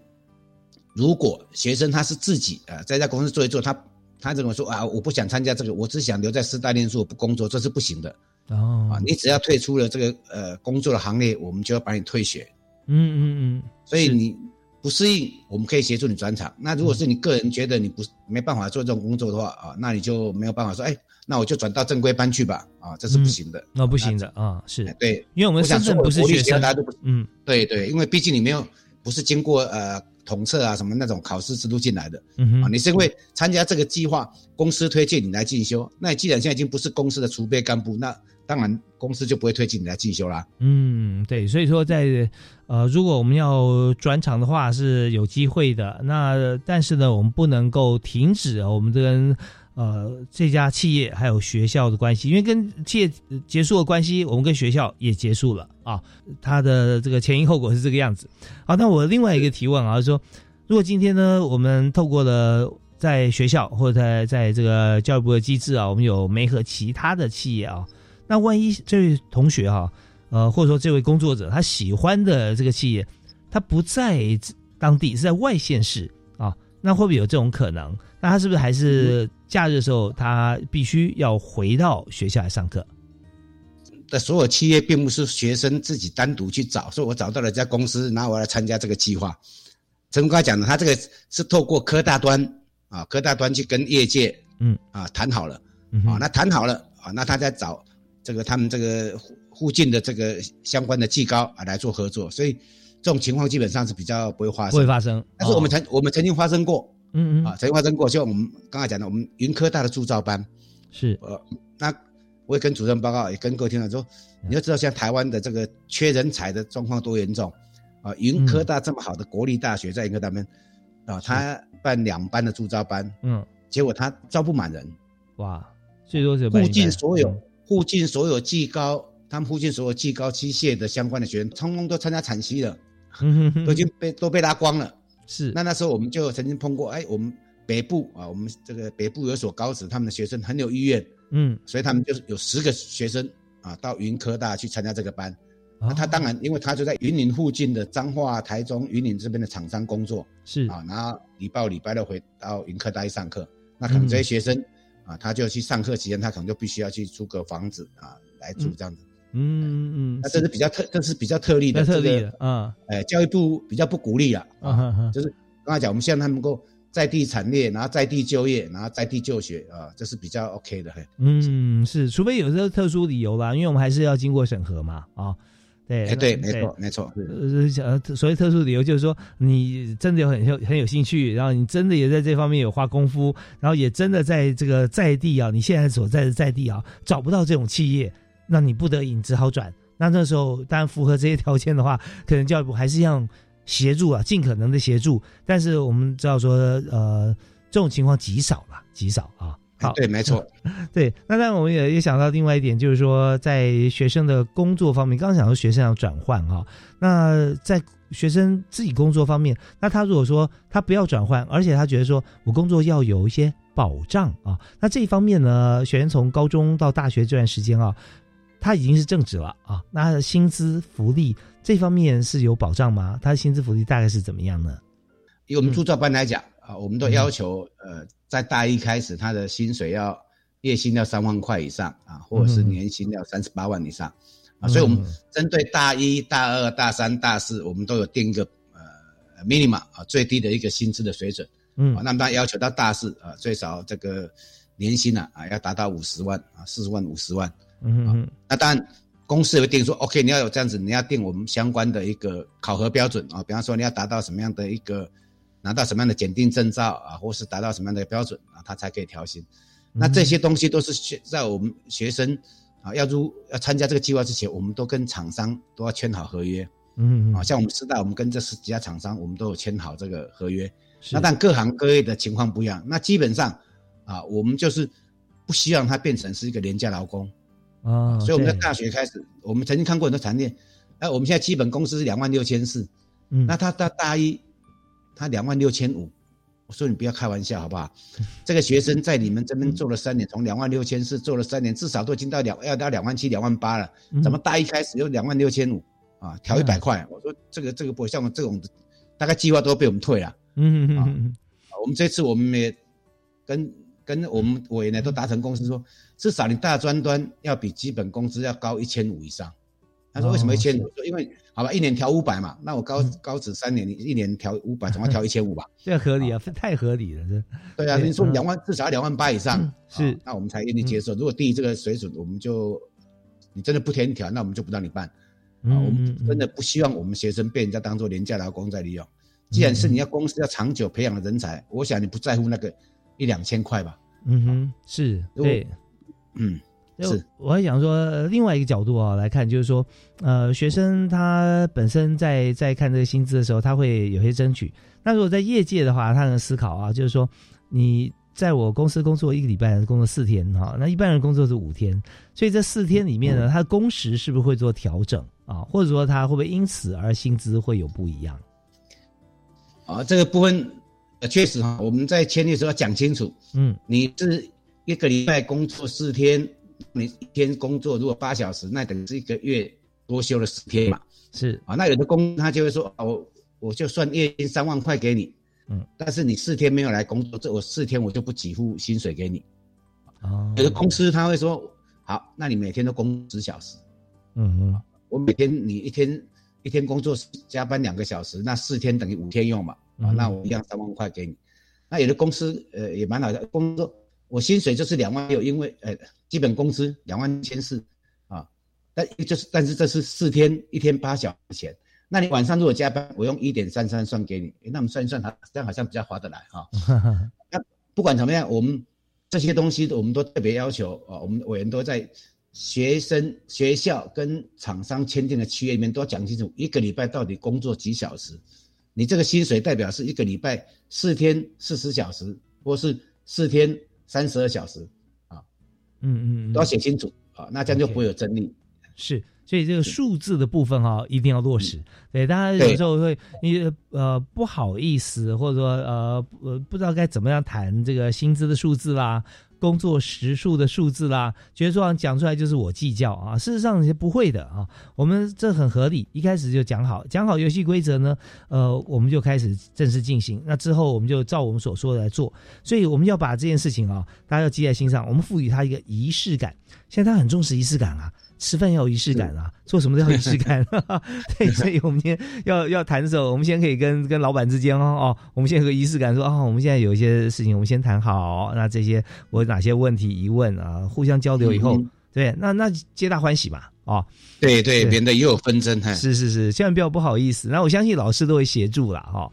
如果学生他是自己啊在家公司做一做，他他怎么说啊我不想参加这个，我只想留在师大念书，我不工作，这是不行的。哦，啊，你只要退出了这个呃工作的行列，我们就要把你退学。嗯嗯嗯，所以你不适应，我们可以协助你转场。那如果是你个人觉得你不没办法做这种工作的话啊，那你就没有办法说，哎，那我就转到正规班去吧。啊，这是不行的。那不行的啊，是。对，因为我们深圳不是学生，嗯，对对，因为毕竟你没有不是经过呃统测啊什么那种考试制度进来的，嗯啊，你是因为参加这个计划，公司推荐你来进修。那你既然现在已经不是公司的储备干部，那当然，公司就不会推荐你来进修啦。嗯，对，所以说在呃，如果我们要转场的话是有机会的。那但是呢，我们不能够停止我们跟呃这家企业还有学校的关系，因为跟企业结束的关系，我们跟学校也结束了啊。它的这个前因后果是这个样子。好，那我另外一个提问啊，说如果今天呢，我们透过了在学校或者在在这个教育部的机制啊，我们有没和其他的企业啊？那万一这位同学哈，呃，或者说这位工作者他喜欢的这个企业，他不在当地，是在外县市啊，那会不会有这种可能？那他是不是还是假日的时候，他必须要回到学校来上课？的所有企业并不是学生自己单独去找，说我找到了一家公司，然后我来参加这个计划。陈刚才讲的，他这个是透过科大端啊，科大端去跟业界嗯啊谈好了啊，那谈好了啊，那他在找。这个他们这个附近的这个相关的技高啊来做合作，所以这种情况基本上是比较不会发生。不会发生。但是我们曾我们曾经发生过，嗯嗯。啊，曾经发生过，就我们刚才讲的，我们云科大的铸造班。是。呃，那我也跟主任报告，也跟各位听众说，你要知道现在台湾的这个缺人才的状况多严重。啊！云科大这么好的国立大学，在云科大边啊，他办两班的铸造班，嗯，结果他招不满人，哇，最多是附近所有。附近所有技高，他们附近所有技高机械的相关的学员，通通都参加产期了，都已经被都被拉光了。是，那那时候我们就曾经碰过，哎，我们北部啊，我们这个北部有所高职，他们的学生很有意愿，嗯，所以他们就是有十个学生啊，到云科大去参加这个班。那他当然，因为他就在云林附近的彰化、台中、云林这边的厂商工作，是啊，然后礼拜礼拜六回到云科大去上课，那可能这些学生。啊，他就去上课期间，他可能就必须要去租个房子啊，来住这样子。嗯嗯嗯，那这是比较特，这是比较特例的，特例的啊。哎，教育部比较不鼓励啊，啊，就是刚才讲，我们希望他能够在地产业，然后在地就业，然后在地就学啊，这是比较 OK 的。嗯，是，除非有这个特殊理由啦，因为我们还是要经过审核嘛，啊。对，哎对，没错，没错。呃，所谓特殊理由，就是说你真的有很有很有兴趣，然后你真的也在这方面有花功夫，然后也真的在这个在地啊，你现在所在的在地啊，找不到这种企业，那你不得已只好转。那那时候当然符合这些条件的话，[laughs] 可能教育部还是要协助啊，尽可能的协助。但是我们知道说，呃，这种情况极少了，极少啊。好，对，没错，[laughs] 对。那当然，我们也也想到另外一点，就是说，在学生的工作方面，刚刚讲到学生要转换哈。那在学生自己工作方面，那他如果说他不要转换，而且他觉得说我工作要有一些保障啊，那这一方面呢，学生从高中到大学这段时间啊，他已经是正职了啊，那薪资福利这方面是有保障吗？他的薪资福利大概是怎么样呢？以我们铸造班来讲啊，我们都要求呃。在大一开始，他的薪水要月薪要三万块以上啊，或者是年薪要三十八万以上啊，所以我们针对大一、大二、大三、大四，我们都有定一个呃 minimum 啊最低的一个薪资的水准，嗯，那么他要求到大四啊，最少这个年薪呢啊要达到五十万啊，四十万、五十万，嗯嗯，那当然公司会定说，OK，你要有这样子，你要定我们相关的一个考核标准啊，比方说你要达到什么样的一个。拿到什么样的检定证照啊，或是达到什么样的标准啊，他才可以调薪。那这些东西都是学在我们学生啊要入要参加这个计划之前，我们都跟厂商都要签好合约。嗯嗯。啊，像我们师大，我们跟这十几家厂商，我们都有签好这个合约。那但各行各业的情况不一样。那基本上啊，我们就是不希望他变成是一个廉价劳工啊。所以我们在大学开始，我们曾经看过很多产业，哎，我们现在基本工资是两万六千四。嗯。那他到大一。他两万六千五，我说你不要开玩笑好不好？这个学生在你们这边做了三年，从两万六千四做了三年，至少都已经到两要到两万七、两万八了。怎么大一开始又两万六千五啊？调一百块？我说这个这个不像我这种，大概计划都被我们退了。嗯嗯嗯。我们这次我们也跟跟我们委员呢都达成共识，说至少你大专端要比基本工资要高一千五以上。他说为什么一千五？说因为好吧，一年调五百嘛，那我高高职三年，你一年调五百，总要调一千五吧？[laughs] 这合理啊，太合理了，这。对啊，你说两万至少要两万八以上，是，那我们才愿意接受。如果低于这个水准，我们就你真的不填调，那我们就不让你办。啊，我们真的不希望我们学生被人家当做廉价劳工在利用。既然是你要公司要长久培养的人才，我想你不在乎那个一两千块吧？嗯哼，是对，嗯，是。我还想说另外一个角度啊来看，就是说，呃，学生他本身在在看这个薪资的时候，他会有些争取。那如果在业界的话，他能思考啊，就是说，你在我公司工作一个礼拜，工作四天哈，那一般人工作是五天，所以这四天里面呢，他的工时是不是会做调整啊？或者说他会不会因此而薪资会有不一样？啊，这个部分呃，确实哈，我们在签约时候要讲清楚。嗯，你是一个礼拜工作四天，你一天工作如果八小时，那等于是一个月多休了十天嘛。是啊，那有的工他就会说，我我就算月薪三万块给你，嗯，但是你四天没有来工作，这我四天我就不给付薪水给你。哦，有的公司他会说，好，那你每天都工十小时。嗯嗯，我每天你一天。一天工作加班两个小时，那四天等于五天用嘛？啊，那我一样三万块给你。那有的公司呃也蛮好的，工作我薪水就是两万六，因为呃基本工资两万千四啊，但就是但是这是四天一天八小时钱。那你晚上如果加班，我用一点三三算给你，那我们算一算，它这样好像比较划得来哈。[laughs] 那不管怎么样，我们这些东西我们都特别要求啊，我们委员都在。学生、学校跟厂商签订的契约里面都要讲清楚，一个礼拜到底工作几小时？你这个薪水代表是一个礼拜四天四十小时，或是四天三十二小时啊？嗯嗯，都要写清楚啊，那这样就不会有争议。是，所以这个数字的部分哈，一定要落实。对，大家有时候会你呃不好意思，或者说呃呃不知道该怎么样谈这个薪资的数字啦。工作时数的数字啦，觉得说讲出来就是我计较啊，事实上是不会的啊。我们这很合理，一开始就讲好，讲好游戏规则呢，呃，我们就开始正式进行。那之后我们就照我们所说的来做。所以我们要把这件事情啊，大家要记在心上，我们赋予它一个仪式感。现在他很重视仪式感啊。吃饭要有仪式感啊，做什么都要仪式感。[laughs] 对，所以我们今天要要谈的时候，我们先可以跟跟老板之间哦哦，我们先有个仪式感，说哦，我们现在有一些事情，我们先谈好。那这些我哪些问题疑问啊，互相交流以后，对，那那皆大欢喜嘛。哦，对对，免得又有纷争。是是是，千万不要不好意思。那我相信老师都会协助了哈。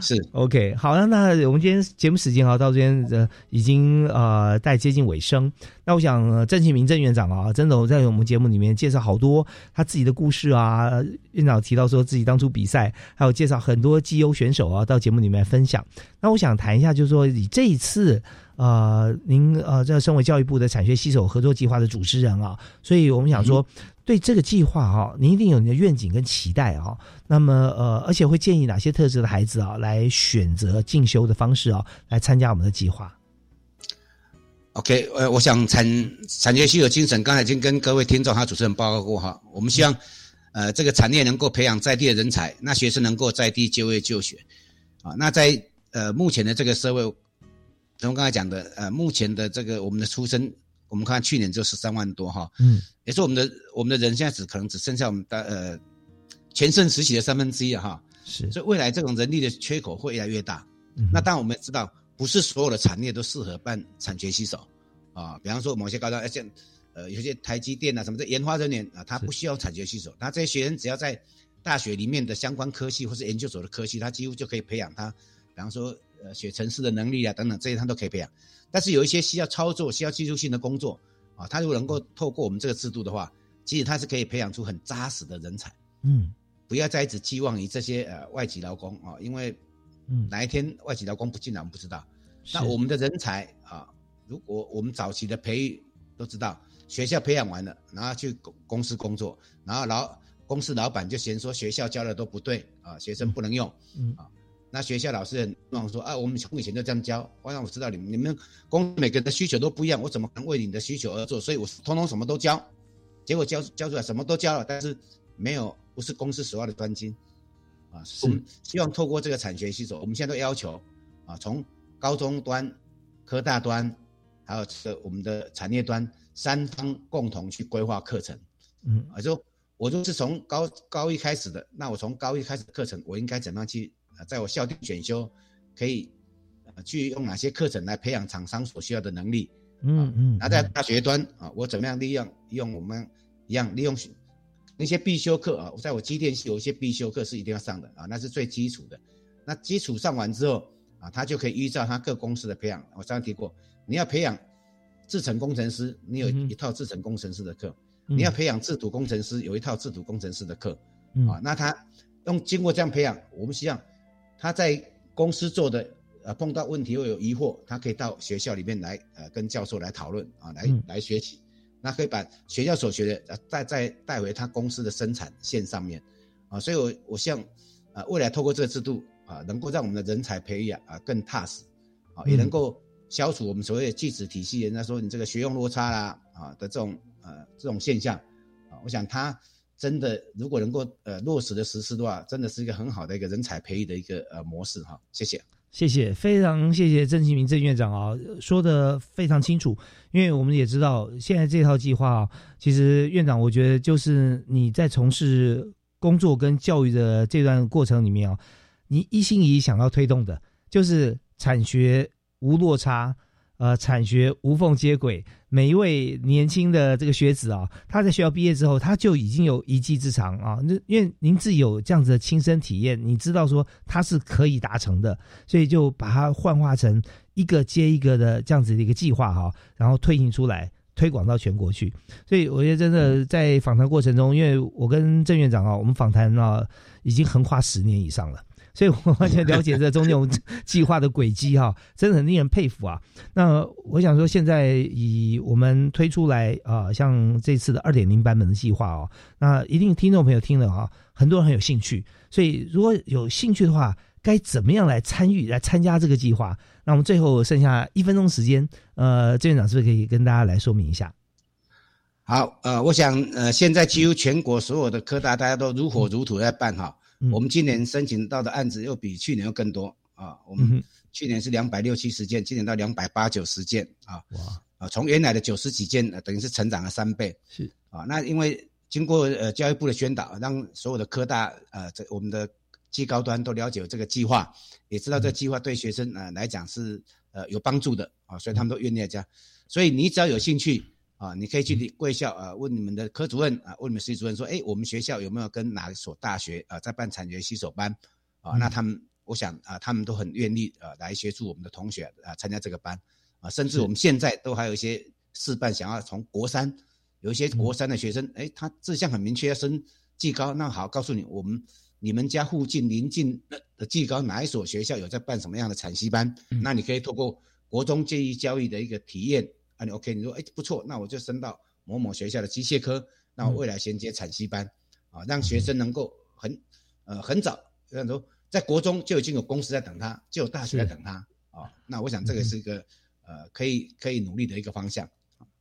是 OK，好了，那我们今天节目时间啊，到这边呃已经呃带接近尾声。那我想郑庆明郑院长啊，真的我在我们节目里面介绍好多他自己的故事啊。院长提到说自己当初比赛，还有介绍很多绩优选手啊，到节目里面分享。那我想谈一下，就是说以这一次呃，您呃这身为教育部的产学携手合作计划的主持人啊，所以我们想说。对这个计划哈，您一定有你的愿景跟期待啊。那么呃，而且会建议哪些特质的孩子啊，来选择进修的方式啊，来参加我们的计划。OK，呃，我想产产业需有精神，刚才已经跟各位听众还有主持人报告过哈。我们希望呃这个产业能够培养在地的人才，那学生能够在地就业就学啊。那在呃目前的这个社会，从刚才讲的呃目前的这个我们的出生。我们看去年就十三万多哈，嗯，也是我们的我们的人现在只可能只剩下我们的呃全盛时期的三分之一了哈，是，所以未来这种人力的缺口会越来越大。那当然我们也知道，不是所有的产业都适合办产学携手啊，比方说某些高端，像呃有些台积电啊什么的研发人员啊，他不需要产学携手，他这些学生只要在大学里面的相关科系或是研究所的科系，他几乎就可以培养他，比方说呃写程式的能力啊等等这些他都可以培养。但是有一些需要操作、需要技术性的工作啊，他如果能够透过我们这个制度的话，其实他是可以培养出很扎实的人才。嗯，不要再一直寄望于这些呃外籍劳工啊，因为嗯哪一天外籍劳工不进来，我们不知道。那我们的人才啊，如果我们早期的培育都知道，学校培养完了，然后去公公司工作，然后老公司老板就嫌说学校教的都不对啊，学生不能用，嗯啊。那学校老师很望说啊，我们从以前就这样教，我让我知道你们你们公每个人的需求都不一样，我怎么能为你的需求而做？所以我通通什么都教，结果教教出来什么都教了，但是没有不是公司所要的专精啊。我们希望透过这个产学系手，我们现在都要求啊，从高中端、科大端，还有这我们的产业端三方共同去规划课程。嗯，啊，就我就是从高高一开始的，那我从高一开始的课程，我应该怎么样去在我校定选修，可以呃去用哪些课程来培养厂商所需要的能力？嗯嗯。那在大学端啊，我怎么样利用用我们一样利用那些必修课啊？在我机电系有一些必修课是一定要上的啊，那是最基础的。那基础上完之后啊，他就可以依照他各公司的培养。我刚刚提过，你要培养制程工程师，你有一套制程工程师的课。你要培养制图工程师，有一套制图工程师的课，啊，那他用经过这样培养，我们希望他在公司做的，呃，碰到问题又有疑惑，他可以到学校里面来，呃，跟教授来讨论，啊，来来学习，那可以把学校所学的，呃，带再带回他公司的生产线上面，啊，所以我我希望，啊，未来透过这个制度，啊，能够让我们的人才培养啊更踏实，啊，也能够消除我们所谓的技职体系，人家说你这个学用落差啦，啊的这种。呃，这种现象，啊，我想他真的如果能够呃落实的实施的话，真的是一个很好的一个人才培育的一个呃模式哈。谢谢，谢谢，非常谢谢郑启明郑院长啊，说的非常清楚。因为我们也知道，现在这套计划啊，其实院长我觉得就是你在从事工作跟教育的这段过程里面啊，你一心一意想要推动的，就是产学无落差。呃，产学无缝接轨，每一位年轻的这个学子啊，他在学校毕业之后，他就已经有一技之长啊。那因为您自己有这样子的亲身体验，你知道说他是可以达成的，所以就把它幻化成一个接一个的这样子的一个计划哈，然后推行出来，推广到全国去。所以我觉得真的在访谈过程中，因为我跟郑院长啊，我们访谈啊已经横跨十年以上了。所以我完全了解这中间 [laughs] 计划的轨迹哈，真的很令人佩服啊。那我想说，现在以我们推出来啊，像这次的二点零版本的计划哦，那一定听众朋友听了哈，很多人很有兴趣。所以如果有兴趣的话，该怎么样来参与来参加这个计划？那我们最后剩下一分钟时间，呃，郑院长是不是可以跟大家来说明一下？好，呃，我想呃，现在几乎全国所有的科大大家都如火如荼在办哈。我们今年申请到的案子又比去年又更多啊！我们去年是两百六七十件，今年到两百八九十件啊！哇啊，从原来的九十几件，等于是成长了三倍。是啊，那因为经过呃教育部的宣导，让所有的科大呃这我们的技高端都了解这个计划，也知道这计划对学生呃来讲是呃有帮助的啊，所以他们都愿意加。所以你只要有兴趣。啊，你可以去贵校啊，问你们的科主任啊，问你们系主任说，哎，我们学校有没有跟哪所大学啊在办产学新手班？啊，那他们，我想啊，他们都很愿意啊来协助我们的同学啊参加这个班，啊，甚至我们现在都还有一些试办想要从国三，有一些国三的学生，哎，他志向很明确要升技高，那好，告诉你，我们你们家附近邻近的技高哪一所学校有在办什么样的产习班？那你可以透过国中介意教育的一个体验。那你 OK？你说哎不错，那我就升到某某学校的机械科，那我未来衔接产系班，啊，让学生能够很呃很早，比说在国中就已经有公司在等他，就有大学在等他，啊，那我想这个是一个呃可以可以努力的一个方向，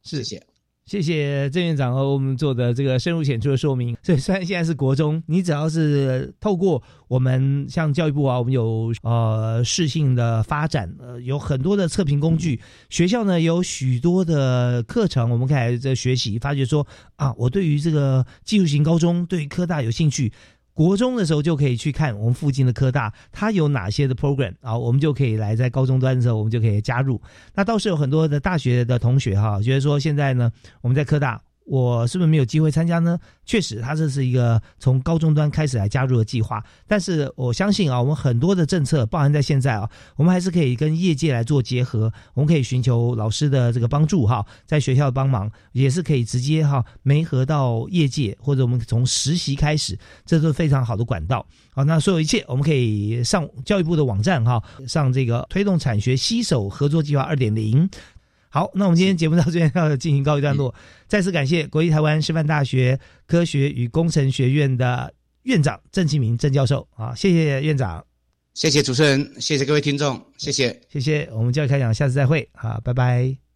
谢谢。谢谢郑院长和我们做的这个深入浅出的说明。所 [laughs] 以虽然现在是国中，你只要是透过我们像教育部啊，我们有呃适性的发展，呃有很多的测评工具，学校呢有许多的课程，我们可以在学习，发觉说啊，我对于这个技术型高中，对于科大有兴趣。国中的时候就可以去看我们附近的科大，它有哪些的 program 啊，我们就可以来在高中端的时候，我们就可以加入。那倒是有很多的大学的同学哈，觉得说现在呢，我们在科大。我是不是没有机会参加呢？确实，他这是一个从高中端开始来加入的计划。但是我相信啊，我们很多的政策，包含在现在啊，我们还是可以跟业界来做结合。我们可以寻求老师的这个帮助哈，在学校的帮忙，也是可以直接哈媒合到业界，或者我们从实习开始，这是非常好的管道。好，那所有一切，我们可以上教育部的网站哈，上这个推动产学携手合作计划二点零。好，那我们今天节目到这边要进行告一段落。再次感谢国立台湾师范大学科学与工程学院的院长郑启明郑教授啊，谢谢院长，谢谢主持人，谢谢各位听众，谢谢，谢谢。我们教育开讲，下次再会，好，拜拜。